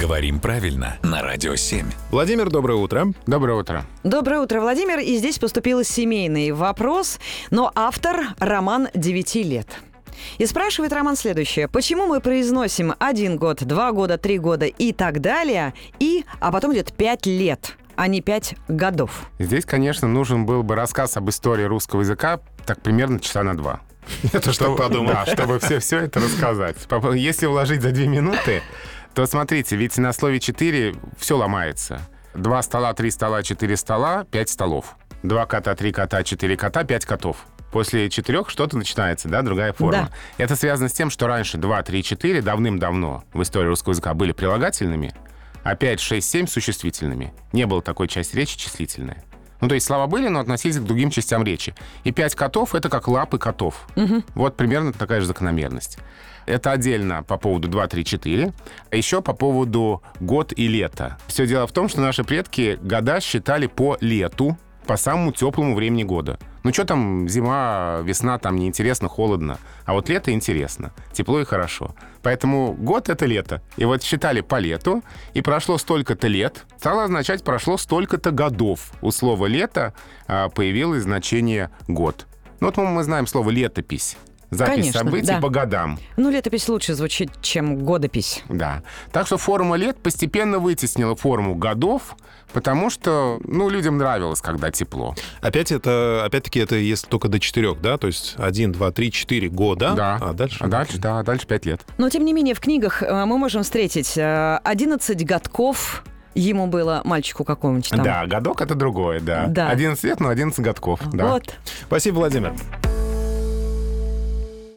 Говорим правильно на Радио 7. Владимир, доброе утро. Доброе утро. Доброе утро, Владимир. И здесь поступил семейный вопрос, но автор Роман 9 лет. И спрашивает Роман следующее. Почему мы произносим один год, два года, три года и так далее, и, а потом идет пять лет, а не пять годов? Здесь, конечно, нужен был бы рассказ об истории русского языка так примерно часа на два. Это что подумал. Да, чтобы все, все это рассказать. Если уложить за две минуты, то смотрите, ведь на слове «четыре» все ломается. Два стола, три стола, четыре стола, пять столов. Два кота, три кота, четыре кота, пять котов. После четырех что-то начинается, да, другая форма. Это связано с тем, что раньше 2, 3, 4 давным-давно в истории русского языка были прилагательными, а 5, 6, 7 существительными. Не было такой части речи числительная. Ну, то есть слова были, но относились к другим частям речи. И пять котов — это как лапы котов. Вот примерно такая же закономерность. Это отдельно по поводу 2, 3, 4. А еще по поводу год и лето. Все дело в том, что наши предки года считали по лету, по самому теплому времени года. Ну что там, зима, весна, там неинтересно, холодно. А вот лето интересно, тепло и хорошо. Поэтому год — это лето. И вот считали по лету, и прошло столько-то лет, стало означать прошло столько-то годов. У слова «лето» а, появилось значение «год». Ну вот мы знаем слово «летопись». Запись Конечно, событий да. по годам. Ну, летопись лучше звучит, чем годопись. Да. Так что форма лет постепенно вытеснила форму годов, потому что, ну, людям нравилось, когда тепло. Опять это, опять-таки, это если только до четырех, да? То есть один, два, три, четыре года. Да. А дальше? А дальше, да, дальше пять лет. Но, тем не менее, в книгах э, мы можем встретить э, 11 годков ему было, мальчику какому-нибудь там. Да, годок это другое, да. Да. 11 лет, но 11 годков. Да. Вот. Спасибо, Владимир.